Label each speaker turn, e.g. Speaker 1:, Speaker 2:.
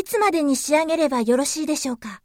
Speaker 1: いつまでに仕上げればよろしいでしょうか？